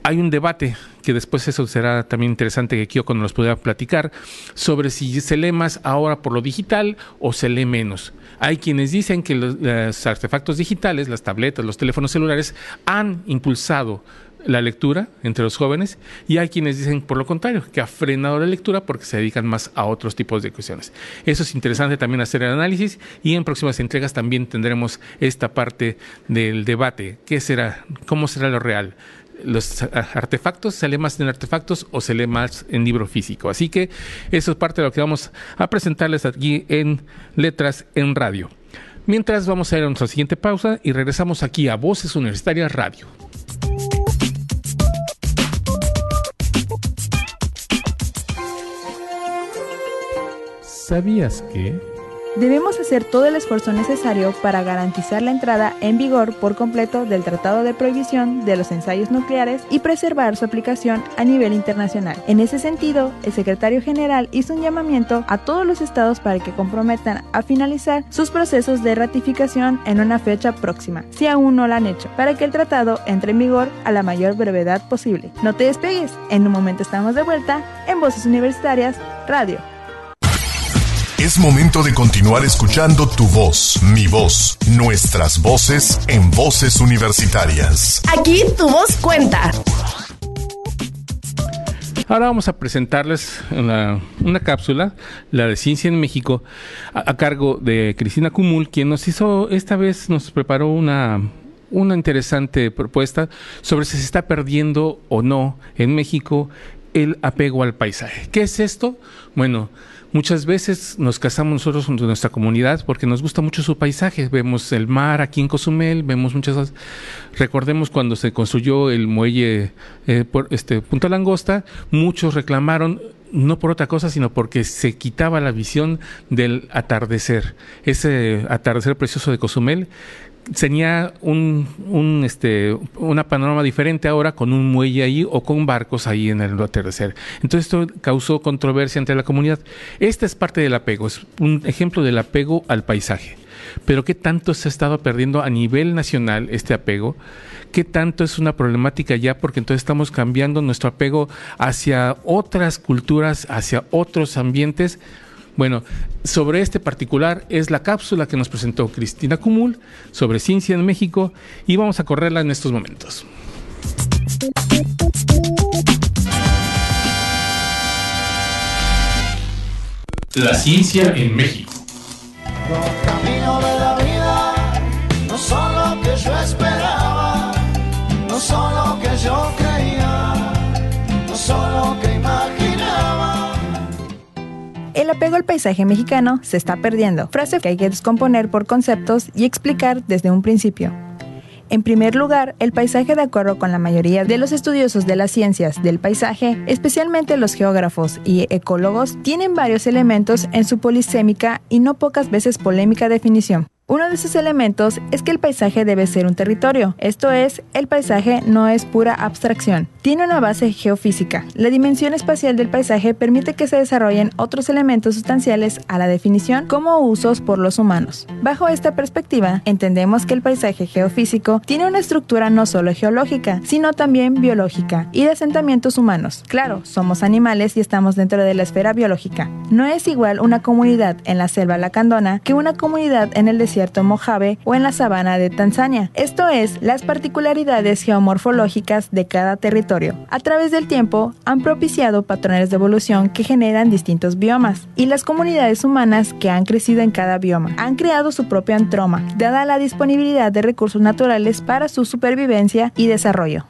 Hay un debate que después eso será también interesante que Kyoko nos pueda platicar sobre si se lee más ahora por lo digital o se lee menos. Hay quienes dicen que los, artefactos digitales, las tabletas, los teléfonos celulares, han impulsado la lectura entre los jóvenes y hay quienes dicen por lo contrario, que ha frenado la lectura porque se dedican más a otros tipos de cuestiones. Eso es interesante también hacer el análisis y en próximas entregas también tendremos esta parte del debate. ¿Qué será? ¿Cómo será lo real? Los artefactos, se lee más en artefactos o se lee más en libro físico. Así que eso es parte de lo que vamos a presentarles aquí en Letras en Radio. Mientras vamos a ir a nuestra siguiente pausa y regresamos aquí a Voces Universitarias Radio. ¿Sabías que... Debemos hacer todo el esfuerzo necesario para garantizar la entrada en vigor por completo del Tratado de Prohibición de los Ensayos Nucleares y preservar su aplicación a nivel internacional. En ese sentido, el secretario general hizo un llamamiento a todos los estados para que comprometan a finalizar sus procesos de ratificación en una fecha próxima, si aún no lo han hecho, para que el tratado entre en vigor a la mayor brevedad posible. No te despegues, en un momento estamos de vuelta en Voces Universitarias Radio. Es momento de continuar escuchando tu voz, mi voz, nuestras voces en voces universitarias. Aquí tu voz cuenta. Ahora vamos a presentarles una, cápsula, la de Ciencia en México, a, cargo de Cristina Cumul, quien nos hizo, esta vez nos preparó una, una interesante propuesta sobre si se está perdiendo o no en México el apego al paisaje. ¿Qué es esto? Bueno, Muchas veces nos casamos nosotros en nuestra comunidad porque nos gusta mucho su paisaje. Vemos el mar aquí en Cozumel, vemos muchas. Recordemos cuando se construyó el muelle eh, por este Punta Langosta, muchos reclamaron no por otra cosa, sino porque se quitaba la visión del atardecer, ese atardecer precioso de Cozumel tenía un, un, este, una panorama diferente ahora con un muelle ahí o con barcos ahí en el atardecer. Entonces esto causó controversia entre la comunidad. Esta es parte del apego, es un ejemplo del apego al paisaje. Pero ¿qué tanto se ha estado perdiendo a nivel nacional este apego? ¿Qué tanto es una problemática ya? Porque entonces estamos cambiando nuestro apego hacia otras culturas, hacia otros ambientes bueno, sobre este particular es la cápsula que nos presentó Cristina Cumul sobre ciencia en México y vamos a correrla en estos momentos. La ciencia en México. El apego al paisaje mexicano se está perdiendo, frase que hay que descomponer por conceptos y explicar desde un principio. En primer lugar, el paisaje, de acuerdo con la mayoría de los estudiosos de las ciencias del paisaje, especialmente los geógrafos y ecólogos, tienen varios elementos en su polisémica y no pocas veces polémica definición. Uno de esos elementos es que el paisaje debe ser un territorio, esto es, el paisaje no es pura abstracción, tiene una base geofísica. La dimensión espacial del paisaje permite que se desarrollen otros elementos sustanciales a la definición como usos por los humanos. Bajo esta perspectiva, entendemos que el paisaje geofísico tiene una estructura no solo geológica, sino también biológica y de asentamientos humanos. Claro, somos animales y estamos dentro de la esfera biológica. No es igual una comunidad en la selva lacandona que una comunidad en el desierto Mojave o en la sabana de Tanzania. Esto es, las particularidades geomorfológicas de cada territorio. A través del tiempo, han propiciado patrones de evolución que generan distintos biomas, y las comunidades humanas que han crecido en cada bioma han creado su propio antroma, dada la disponibilidad de recursos naturales para su supervivencia y desarrollo.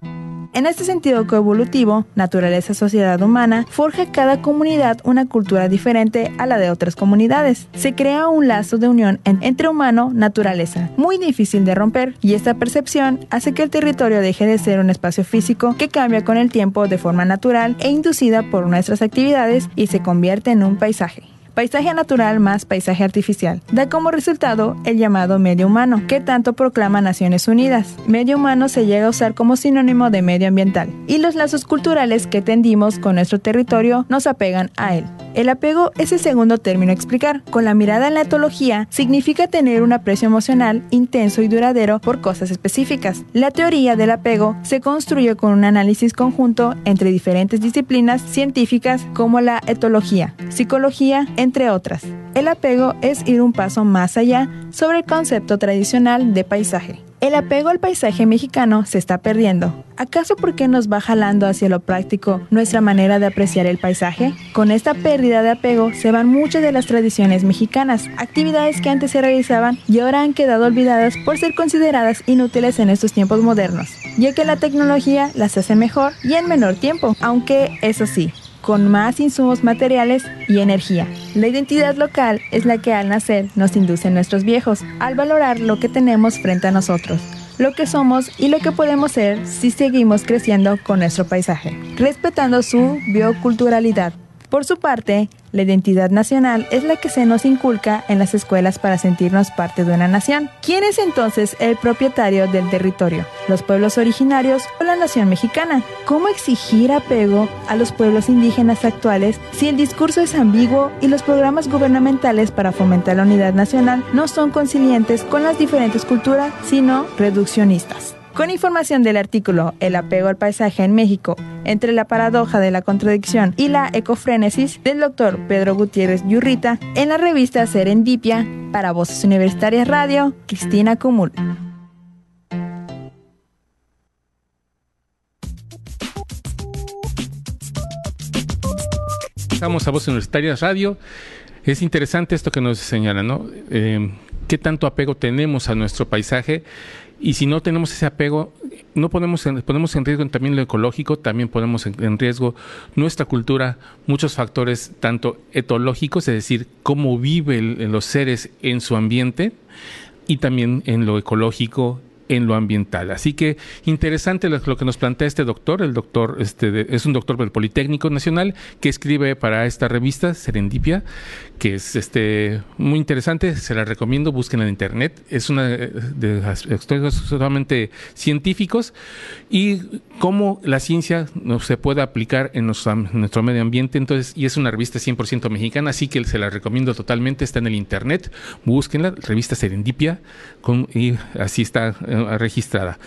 En este sentido coevolutivo, naturaleza-sociedad humana, forja cada comunidad una cultura diferente a la de otras comunidades. Se crea un lazo de unión entre humano-naturaleza, muy difícil de romper, y esta percepción hace que el territorio deje de ser un espacio físico que cambia con el tiempo de forma natural e inducida por nuestras actividades y se convierte en un paisaje paisaje natural más paisaje artificial. Da como resultado el llamado medio humano, que tanto proclama Naciones Unidas. Medio humano se llega a usar como sinónimo de medio ambiental, y los lazos culturales que tendimos con nuestro territorio nos apegan a él. El apego es el segundo término a explicar. Con la mirada en la etología, significa tener un aprecio emocional intenso y duradero por cosas específicas. La teoría del apego se construye con un análisis conjunto entre diferentes disciplinas científicas como la etología, psicología, entre otras. El apego es ir un paso más allá sobre el concepto tradicional de paisaje. El apego al paisaje mexicano se está perdiendo. ¿Acaso porque nos va jalando hacia lo práctico nuestra manera de apreciar el paisaje? Con esta pérdida de apego se van muchas de las tradiciones mexicanas, actividades que antes se realizaban y ahora han quedado olvidadas por ser consideradas inútiles en estos tiempos modernos, ya que la tecnología las hace mejor y en menor tiempo, aunque eso sí, con más insumos materiales y energía. La identidad local es la que al nacer nos induce nuestros viejos al valorar lo que tenemos frente a nosotros, lo que somos y lo que podemos ser si seguimos creciendo con nuestro paisaje, respetando su bioculturalidad. Por su parte, la identidad nacional es la que se nos inculca en las escuelas para sentirnos parte de una nación. ¿Quién es entonces el propietario del territorio? ¿Los pueblos originarios o la nación mexicana? ¿Cómo exigir apego a los pueblos indígenas actuales si el discurso es ambiguo y los programas gubernamentales para fomentar la unidad nacional no son conciliantes con las diferentes culturas, sino reduccionistas? Con información del artículo El apego al paisaje en México, entre la paradoja de la contradicción y la ecofrénesis del doctor Pedro Gutiérrez Yurrita, en la revista Serendipia, para Voces Universitarias Radio, Cristina Cumul. Estamos a Voces Universitarias Radio. Es interesante esto que nos señala, ¿no? Eh, ¿Qué tanto apego tenemos a nuestro paisaje? Y si no tenemos ese apego, no ponemos en, ponemos en riesgo también lo ecológico, también ponemos en, riesgo nuestra cultura, muchos factores, tanto etológicos, es decir, cómo viven los seres en su ambiente, y también en lo ecológico, en lo ambiental. Así que interesante lo, que nos plantea este doctor. El doctor este, es un doctor del Politécnico Nacional que escribe para esta revista Serendipia, que es este muy interesante. Se la recomiendo, busquen en internet. Es una de estudios solamente científicos y cómo la ciencia no se puede aplicar en nuestro, medio ambiente. Entonces, y es una revista 100% mexicana, así que se la recomiendo totalmente. Está en el internet, búsquenla, revista Serendipia, y así está eh, registrada.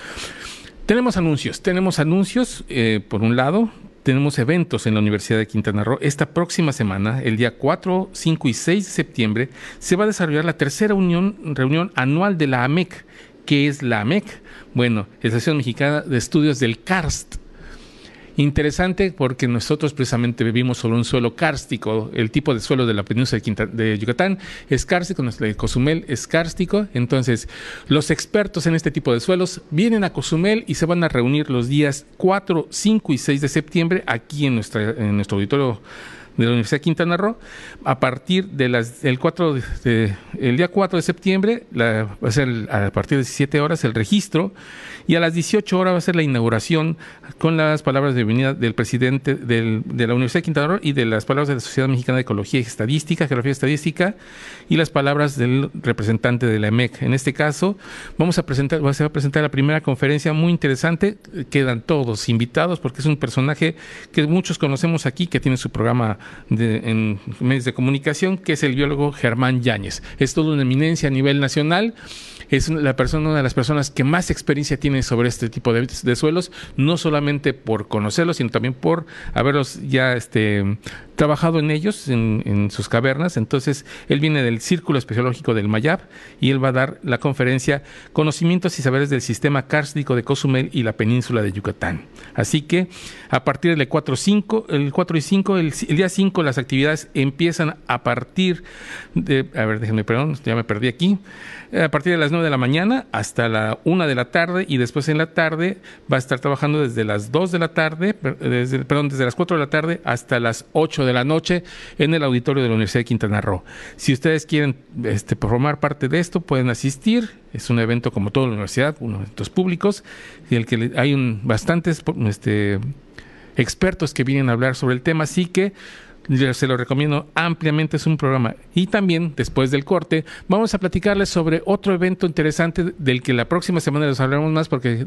Tenemos anuncios, tenemos anuncios, eh, por un lado, tenemos eventos en la Universidad de Quintana Roo. Esta próxima semana, el día 4, 5 y 6 de septiembre, se va a desarrollar la tercera reunión anual de la AMEC. ¿Qué es la AMEC? Bueno, la Asociación Mexicana de Estudios del KARST. Interesante porque nosotros precisamente vivimos sobre un suelo kárstico. El tipo de suelo de la península de, Yucatán es kárstico, el Cozumel es kárstico. Entonces, los expertos en este tipo de suelos vienen a Cozumel y se van a reunir los días 4, 5 y 6 de septiembre aquí en, nuestra, en nuestro auditorio de la Universidad de Quintana Roo. A partir de las, el, 4 de, el día 4 de septiembre, va a ser a partir de 17 horas el registro y a las 18 horas va a ser la inauguración con las palabras de bienvenida del presidente de la Universidad de Quintana Roo y de las palabras de la Sociedad Mexicana de Ecología y Estadística, Geografía Estadística, y las palabras del representante de la EMEC. En este caso, vamos a presentar, se va a presentar la primera conferencia muy interesante. Quedan todos invitados porque es un personaje que muchos conocemos aquí, que tiene su programa en medios de comunicación, que es el biólogo Germán Yáñez. Es toda una eminencia a nivel nacional es la persona, una de las personas que más experiencia tiene sobre este tipo de, de suelos, no solamente por conocerlos, sino también por haberlos ya este, trabajado en ellos, en, sus cavernas. Entonces, él viene del Círculo Espeleológico del Mayab y él va a dar la conferencia Conocimientos y Saberes del Sistema Kárstico de Cozumel y la Península de Yucatán. Así que, a partir del 4, 5, el 4 y 5, el, día 5, las actividades empiezan a partir de, a ver, déjenme, perdón, ya me perdí aquí, a partir de las 9 de la mañana hasta la 1 de la tarde y después en la tarde va a estar trabajando desde las 2 de la tarde, desde, perdón, desde las 4 de la tarde hasta las 8 de la noche en el auditorio de la Universidad de Quintana Roo. Si ustedes quieren este, formar parte de esto, pueden asistir. Es un evento como toda la universidad, unos eventos públicos, en el que hay un, bastantes este, expertos que vienen a hablar sobre el tema, así que se lo recomiendo ampliamente, es un programa. Y también, después del corte, vamos a platicarles sobre otro evento interesante del que la próxima semana les hablaremos más porque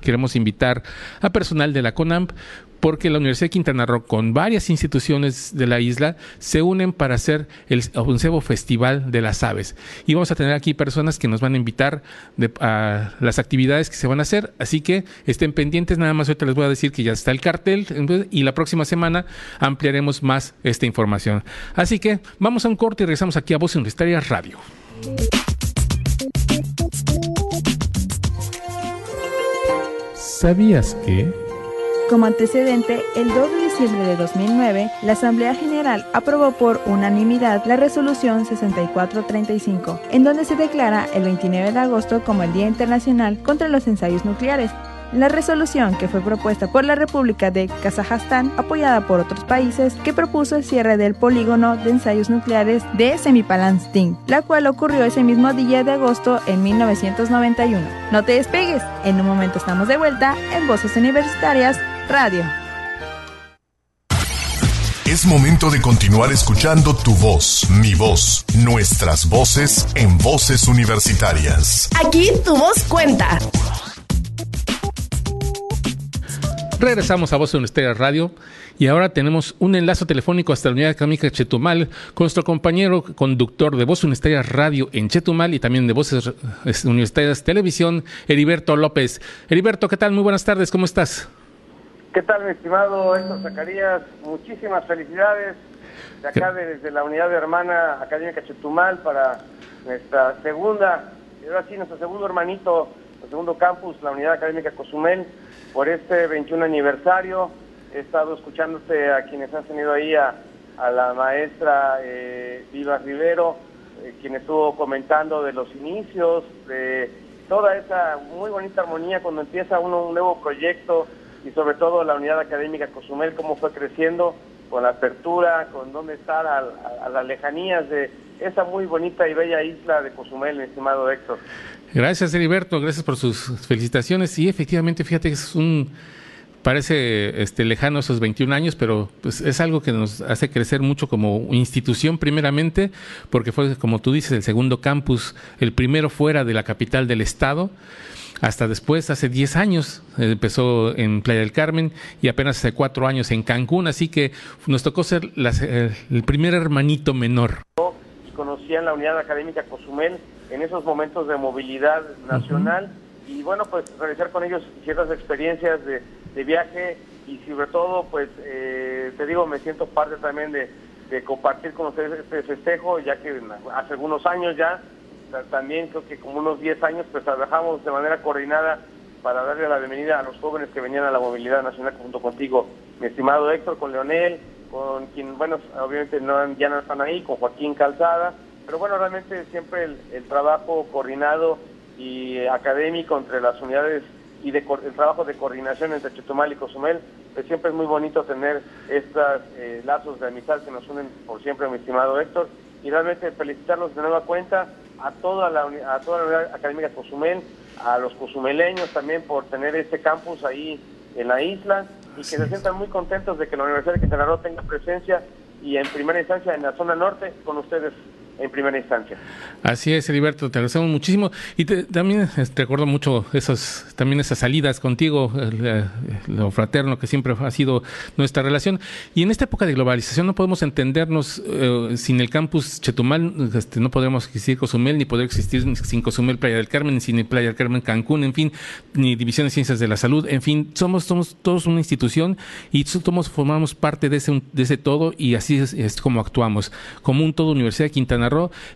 queremos invitar a personal de la CONAMP porque la Universidad de Quintana Roo con varias instituciones de la isla se unen para hacer el onceavo Festival de las Aves. Y vamos a tener aquí personas que nos van a invitar a las actividades que se van a hacer, así que estén pendientes, nada más ahorita les voy a decir que ya está el cartel y la próxima semana ampliaremos más esta información. Así que vamos a un corte y regresamos aquí a Voz Universitaria Radio. ¿Sabías que... Como antecedente, el 2 de diciembre de 2009, la Asamblea General aprobó por unanimidad la resolución 6435, en donde se declara el 29 de agosto como el Día Internacional contra los Ensayos Nucleares, la resolución, que fue propuesta por la República de Kazajstán, apoyada por otros países, que propuso el cierre del polígono de ensayos nucleares de Semipalanstin, la cual ocurrió ese mismo día de agosto en 1991. No te despegues, en un momento estamos de vuelta en Voces Universitarias Radio. Es momento de continuar escuchando tu voz, mi voz, nuestras voces en voces universitarias. Aquí tu voz cuenta. Regresamos a Voz Universitaria Radio y ahora tenemos un enlace telefónico hasta la Unidad Académica de Chetumal con nuestro compañero conductor de Voz Universitaria Radio en Chetumal y también de Voces Universitarias Televisión, Heriberto López. Heriberto, ¿qué tal? Muy buenas tardes, ¿cómo estás? ¿Qué tal, mi estimado Héctor Zacarías? Muchísimas felicidades de acá desde la Unidad de Hermana Académica Chetumal para nuestra segunda, ahora sí, nuestro segundo hermanito, nuestro segundo campus, la Unidad Académica Cozumel por este 21 aniversario. He estado escuchándote a quienes han tenido ahí, a, la maestra eh, Viva Rivero, eh, quien estuvo comentando de los inicios, de toda esa muy bonita armonía cuando empieza uno un nuevo proyecto y sobre todo la unidad académica Cozumel, cómo fue creciendo con la apertura, con dónde estar a, las lejanías de esa muy bonita y bella isla de Cozumel, estimado Héctor. Gracias, Heriberto, gracias por sus felicitaciones. Y efectivamente, fíjate que es un parece este lejano esos 21 años, pero pues es algo que nos hace crecer mucho como institución primeramente, porque fue como tú dices el segundo campus, el primero fuera de la capital del estado. Hasta después, hace 10 años, empezó en Playa del Carmen y apenas hace 4 años en Cancún, así que nos tocó ser el primer hermanito menor. Conocían la unidad académica Cozumel en esos momentos de movilidad nacional y bueno, pues realizar con ellos ciertas experiencias de, viaje y sobre todo, pues eh, te digo, me siento parte también de, compartir con ustedes este festejo, ya que hace algunos años ya, también creo que como unos 10 años, pues trabajamos de manera coordinada para darle la bienvenida a los jóvenes que venían a la movilidad nacional junto contigo, mi estimado Héctor, con Leonel, con quien, bueno, obviamente no, ya no están ahí, con Joaquín Calzada, pero bueno, realmente siempre el, trabajo coordinado y académico entre las unidades y de el trabajo de coordinación entre Chetumal y Cozumel. Pues siempre es muy bonito tener estos eh, lazos de amistad que nos unen por siempre, mi estimado Héctor. Y realmente felicitarlos de nueva cuenta a toda la, a toda la Unidad Académica de Cozumel, a los cozumeleños también por tener este campus ahí en la isla y que se sientan muy contentos de que la Universidad de Quintana Roo tenga presencia y en primera instancia en la zona norte con ustedes en primera instancia. Así es, Heriberto, te agradecemos muchísimo y también te recuerdo mucho esas también esas salidas contigo, lo fraterno que siempre ha sido nuestra relación. Y en esta época de globalización no podemos entendernos eh, sin el campus Chetumal, este, no podríamos existir Cozumel, ni poder existir sin Cozumel Playa del Carmen, sin Playa del Carmen Cancún, en fin, ni División de Ciencias de la Salud, en fin, somos, somos todos una institución y somos, formamos parte de ese, de ese todo y así es, es como actuamos, como un todo Universidad de Quintana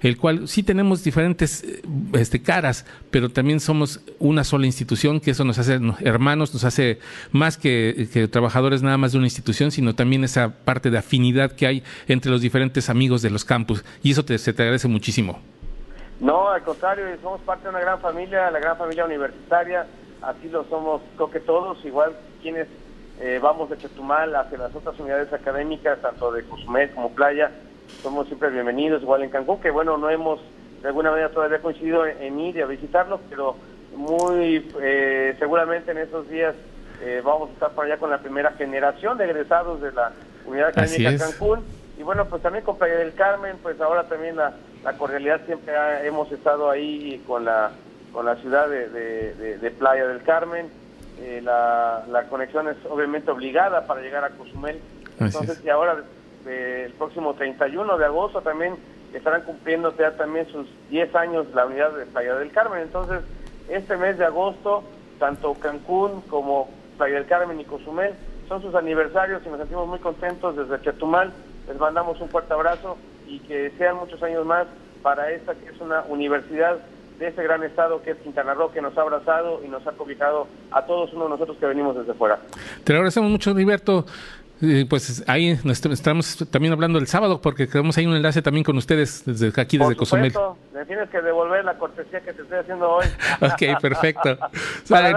el cual sí tenemos diferentes eh, este, caras, pero también somos una sola institución, que eso nos hace hermanos, nos hace más que, trabajadores nada más de una institución, sino también esa parte de afinidad que hay entre los diferentes amigos de los campus. Y eso te, se te agradece muchísimo. No, al contrario, somos parte de una gran familia, la gran familia universitaria, así lo somos, creo que todos, igual quienes eh, vamos de Chetumal hacia las otras unidades académicas, tanto de Cozumel como Playa, somos siempre bienvenidos, igual en Cancún, que bueno, no hemos de alguna manera todavía coincidido en, ir y a visitarlos, pero muy eh, seguramente en esos días eh, vamos a estar por allá con la primera generación de egresados de la Unidad Académica Cancún. Y bueno, pues también con Playa del Carmen, pues ahora también la, cordialidad siempre hemos estado ahí con la, con la ciudad de, Playa del Carmen. Eh, la, la conexión es obviamente obligada para llegar a Cozumel. Entonces, y ahora el próximo 31 de agosto también estarán cumpliendo ya también sus 10 años la unidad de Playa del Carmen. Entonces, este mes de agosto, tanto Cancún como Playa del Carmen y Cozumel son sus aniversarios y nos sentimos muy contentos desde Chetumal. Les mandamos un fuerte abrazo y que sean muchos años más para esta que es una universidad de ese gran estado que es Quintana Roo, que nos ha abrazado y nos ha cobijado a todos uno de nosotros que venimos desde fuera. Te agradecemos mucho, Heriberto pues ahí estamos también hablando el sábado porque tenemos ahí un enlace también con ustedes desde aquí, desde Cozumel. Me tienes que devolver la cortesía que te estoy haciendo hoy. ok, perfecto. para,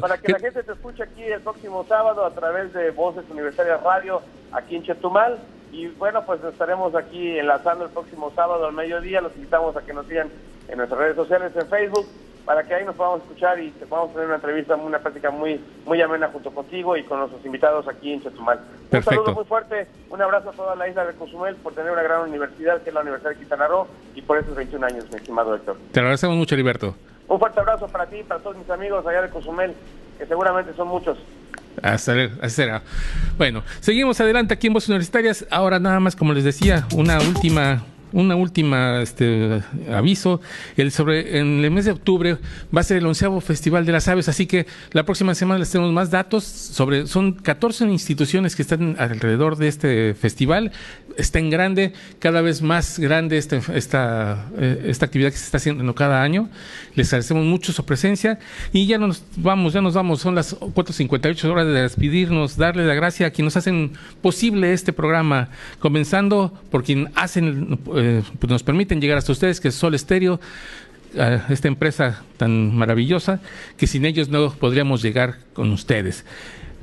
para que la gente te escuche aquí el próximo sábado a través de Voces Universitarias Radio aquí en Chetumal. Y bueno, pues estaremos aquí enlazando el próximo sábado al mediodía. Los invitamos a que nos sigan en nuestras redes sociales, en Facebook, para que ahí nos podamos escuchar y te podamos tener una entrevista, una práctica muy muy amena junto contigo y con nuestros invitados aquí en Chetumal. Un saludo muy fuerte, un abrazo a toda la isla de Cozumel por tener una gran universidad que es la Universidad de Quintana Roo y por esos 21 años, mi estimado Héctor. Te agradecemos mucho, Heriberto. Un fuerte abrazo para ti y para todos mis amigos allá de Cozumel, que seguramente son muchos. Hasta, hasta será. Bueno, seguimos adelante aquí en Voces Universitarias. Ahora nada más, como les decía, una última una última este, aviso. El sobre, en el mes de octubre va a ser el onceavo Festival de las Aves, así que la próxima semana les tenemos más datos sobre. Son 14 instituciones que están alrededor de este festival. Está en grande, cada vez más grande esta, esta, eh, esta actividad que se está haciendo cada año. Les agradecemos mucho su presencia y ya nos vamos, ya nos vamos. Son las 4.58 horas de despedirnos, darle la gracia a quienes nos hacen posible este programa, comenzando por quien hacen eh, pues nos permiten llegar hasta ustedes, que es Sol Estéreo, esta empresa tan maravillosa, que sin ellos no podríamos llegar con ustedes.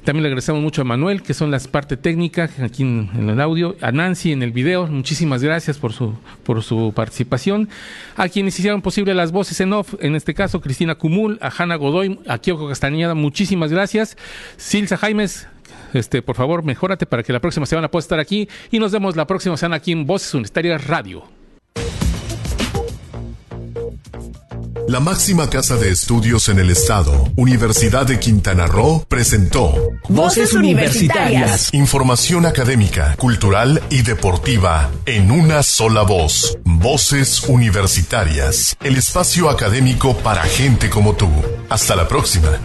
También le agradecemos mucho a Manuel, que son las partes técnicas aquí en, el audio, a Nancy en el video, muchísimas gracias por su, por su participación, a quienes hicieron posible las voces en off, en este caso Cristina Cumul, a Hanna Godoy, a Kyoko Castañeda, muchísimas gracias, Silsa Jaimes, este, por favor, mejórate para que la próxima semana pueda estar aquí y nos vemos la próxima semana aquí en Voces Universitarias Radio. La máxima casa de estudios en el estado, Universidad de Quintana Roo, presentó Voces Universitarias. Información académica, cultural y deportiva en una sola voz. Voces Universitarias. El espacio académico para gente como tú. Hasta la próxima.